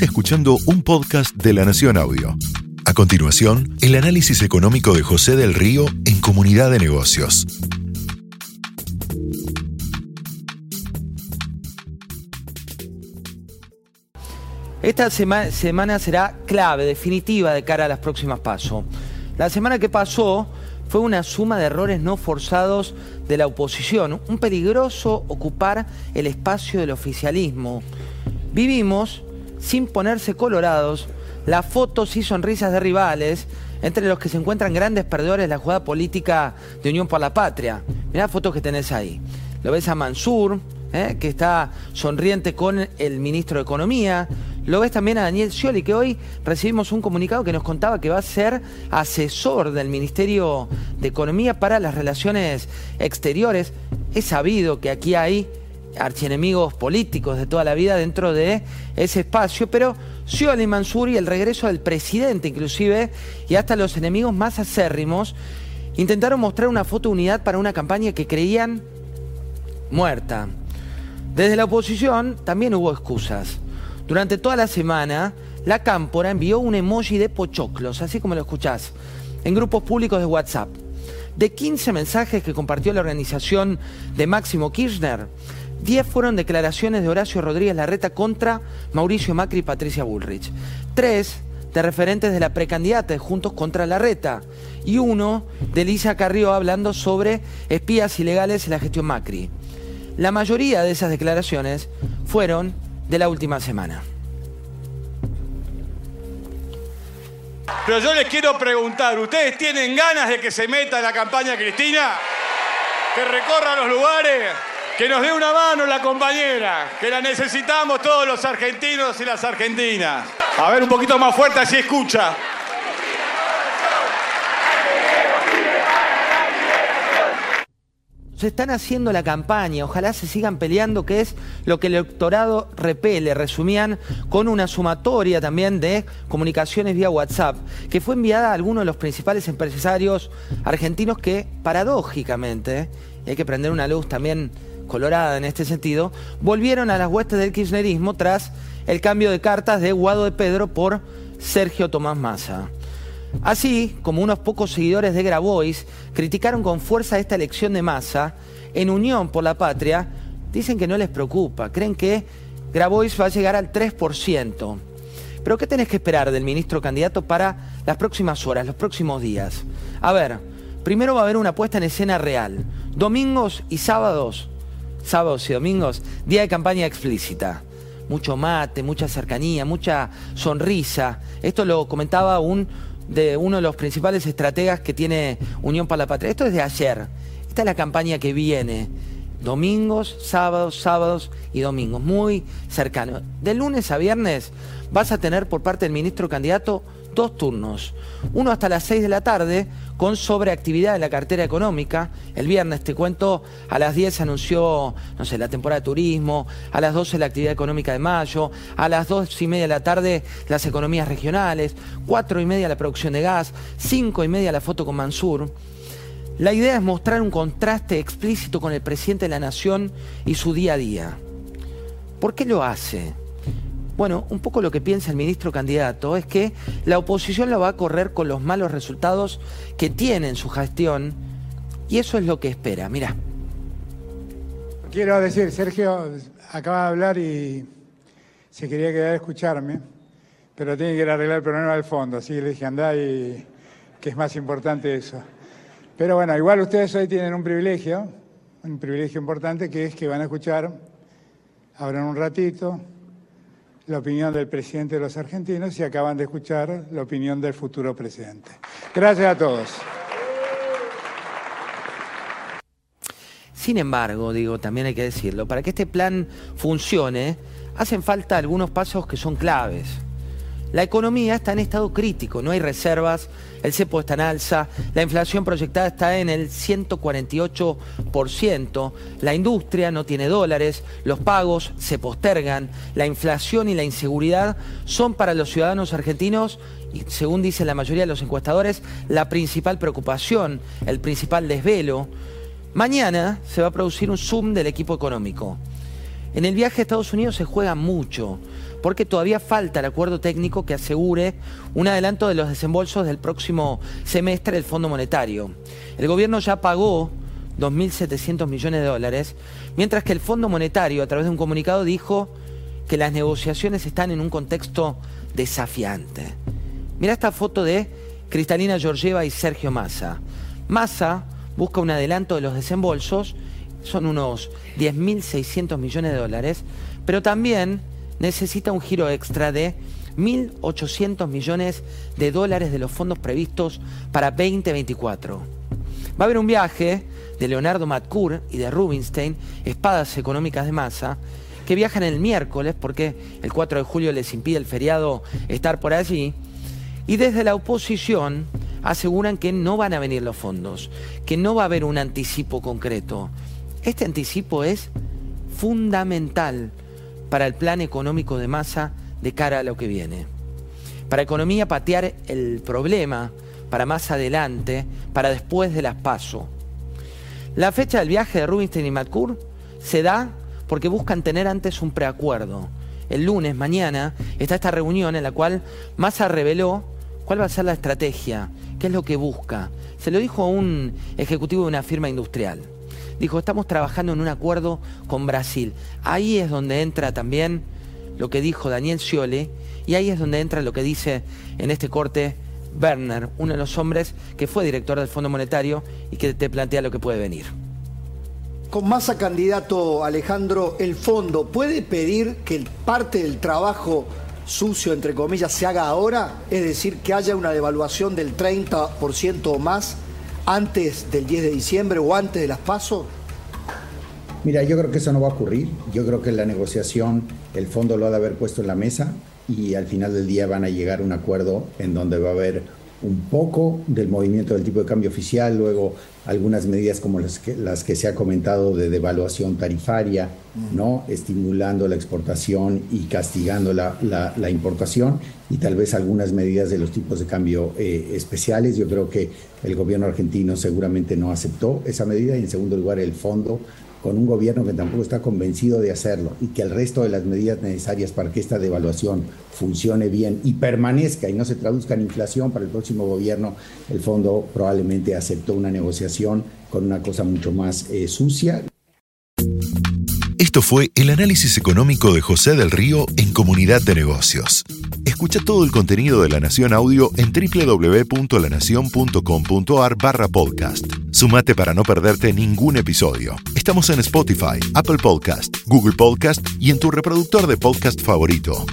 Escuchando un podcast de La Nación Audio. A continuación, el análisis económico de José del Río en Comunidad de Negocios. Esta semana será clave, definitiva, de cara a las próximas pasos. La semana que pasó fue una suma de errores no forzados de la oposición, un peligroso ocupar el espacio del oficialismo. Vivimos, sin ponerse colorados, las fotos y sonrisas de rivales, entre los que se encuentran grandes perdedores de la jugada política de Unión por la Patria. Mirá las fotos que tenés ahí. Lo ves a Mansur, ¿eh? que está sonriente con el ministro de Economía. Lo ves también a Daniel Scioli, que hoy recibimos un comunicado que nos contaba que va a ser asesor del Ministerio de Economía para las relaciones exteriores. Es sabido que aquí hay archienemigos políticos de toda la vida dentro de ese espacio, pero Scioli Mansur y el regreso del presidente inclusive, y hasta los enemigos más acérrimos, intentaron mostrar una foto de unidad para una campaña que creían muerta. Desde la oposición también hubo excusas. Durante toda la semana, la Cámpora envió un emoji de pochoclos, así como lo escuchás, en grupos públicos de WhatsApp. De 15 mensajes que compartió la organización de Máximo Kirchner, 10 fueron declaraciones de Horacio Rodríguez Larreta contra Mauricio Macri y Patricia Bullrich. Tres de referentes de la precandidata Juntos contra Larreta. Y uno de Lisa Carrió hablando sobre espías ilegales en la gestión Macri. La mayoría de esas declaraciones fueron de la última semana. Pero yo les quiero preguntar, ¿ustedes tienen ganas de que se meta en la campaña Cristina? ¿Que recorra los lugares? Que nos dé una mano la compañera, que la necesitamos todos los argentinos y las argentinas. A ver, un poquito más fuerte, así escucha. Se están haciendo la campaña, ojalá se sigan peleando, que es lo que el electorado repele. Resumían con una sumatoria también de comunicaciones vía WhatsApp, que fue enviada a algunos de los principales empresarios argentinos que, paradójicamente, y hay que prender una luz también colorada en este sentido, volvieron a las huestes del kirchnerismo tras el cambio de cartas de Guado de Pedro por Sergio Tomás Massa. Así como unos pocos seguidores de Grabois criticaron con fuerza esta elección de masa, en Unión por la Patria dicen que no les preocupa, creen que Grabois va a llegar al 3%. Pero ¿qué tenés que esperar del ministro candidato para las próximas horas, los próximos días? A ver, primero va a haber una puesta en escena real. Domingos y sábados, sábados y domingos, día de campaña explícita. Mucho mate, mucha cercanía, mucha sonrisa. Esto lo comentaba un de uno de los principales estrategas que tiene Unión para la Patria. Esto es de ayer. Esta es la campaña que viene. Domingos, sábados, sábados y domingos. Muy cercano. De lunes a viernes vas a tener por parte del ministro candidato dos turnos. Uno hasta las 6 de la tarde con sobreactividad en la cartera económica. El viernes, te cuento, a las 10 se anunció, no sé, la temporada de turismo, a las 12 la actividad económica de mayo, a las 2 y media de la tarde las economías regionales, 4 y media la producción de gas, 5 y media la foto con Mansur. La idea es mostrar un contraste explícito con el presidente de la Nación y su día a día. ¿Por qué lo hace? Bueno, un poco lo que piensa el ministro candidato es que la oposición la va a correr con los malos resultados que tiene en su gestión y eso es lo que espera. Mira. Quiero decir, Sergio acaba de hablar y se quería quedar a escucharme, pero tiene que ir arreglar el problema del fondo, así que le dije, andá y que es más importante eso. Pero bueno, igual ustedes hoy tienen un privilegio, un privilegio importante, que es que van a escuchar ahora un ratito la opinión del presidente de los argentinos y acaban de escuchar la opinión del futuro presidente. Gracias a todos. Sin embargo, digo, también hay que decirlo, para que este plan funcione, hacen falta algunos pasos que son claves. La economía está en estado crítico, no hay reservas, el cepo está en alza, la inflación proyectada está en el 148%, la industria no tiene dólares, los pagos se postergan, la inflación y la inseguridad son para los ciudadanos argentinos, y según dice la mayoría de los encuestadores, la principal preocupación, el principal desvelo. Mañana se va a producir un Zoom del equipo económico. En el viaje a Estados Unidos se juega mucho porque todavía falta el acuerdo técnico que asegure un adelanto de los desembolsos del próximo semestre del Fondo Monetario. El gobierno ya pagó 2.700 millones de dólares, mientras que el Fondo Monetario, a través de un comunicado, dijo que las negociaciones están en un contexto desafiante. Mira esta foto de Cristalina Georgieva y Sergio Massa. Massa busca un adelanto de los desembolsos, son unos 10.600 millones de dólares, pero también necesita un giro extra de 1.800 millones de dólares de los fondos previstos para 2024. Va a haber un viaje de Leonardo Matcour y de Rubinstein, espadas económicas de masa, que viajan el miércoles porque el 4 de julio les impide el feriado estar por allí. Y desde la oposición aseguran que no van a venir los fondos, que no va a haber un anticipo concreto. Este anticipo es fundamental para el plan económico de masa de cara a lo que viene. Para economía patear el problema, para más adelante, para después de las PASO. La fecha del viaje de Rubinstein y Matcour se da porque buscan tener antes un preacuerdo. El lunes, mañana, está esta reunión en la cual Massa reveló cuál va a ser la estrategia, qué es lo que busca. Se lo dijo a un ejecutivo de una firma industrial. Dijo, estamos trabajando en un acuerdo con Brasil. Ahí es donde entra también lo que dijo Daniel Sciole y ahí es donde entra lo que dice en este corte Werner, uno de los hombres que fue director del Fondo Monetario y que te plantea lo que puede venir. Con Massa candidato Alejandro, el fondo puede pedir que parte del trabajo sucio, entre comillas, se haga ahora, es decir, que haya una devaluación del 30% o más antes del 10 de diciembre o antes de las pasos? Mira, yo creo que eso no va a ocurrir. Yo creo que la negociación, el fondo lo ha de haber puesto en la mesa y al final del día van a llegar a un acuerdo en donde va a haber un poco del movimiento del tipo de cambio oficial, luego algunas medidas como las que, las que se ha comentado de devaluación tarifaria, ¿no? estimulando la exportación y castigando la, la, importación, y tal vez algunas medidas de los tipos de cambio eh, especiales. Yo creo que el gobierno argentino seguramente no aceptó esa medida y en segundo lugar el fondo con un gobierno que tampoco está convencido de hacerlo y que el resto de las medidas necesarias para que esta devaluación funcione bien y permanezca y no se traduzca en inflación para el próximo gobierno, el fondo probablemente aceptó una negociación con una cosa mucho más eh, sucia. Esto fue el análisis económico de José del Río en Comunidad de Negocios. Escucha todo el contenido de La Nación Audio en www.lanacion.com.ar barra podcast. Sumate para no perderte ningún episodio. Estamos en Spotify, Apple Podcast, Google Podcast y en tu reproductor de podcast favorito.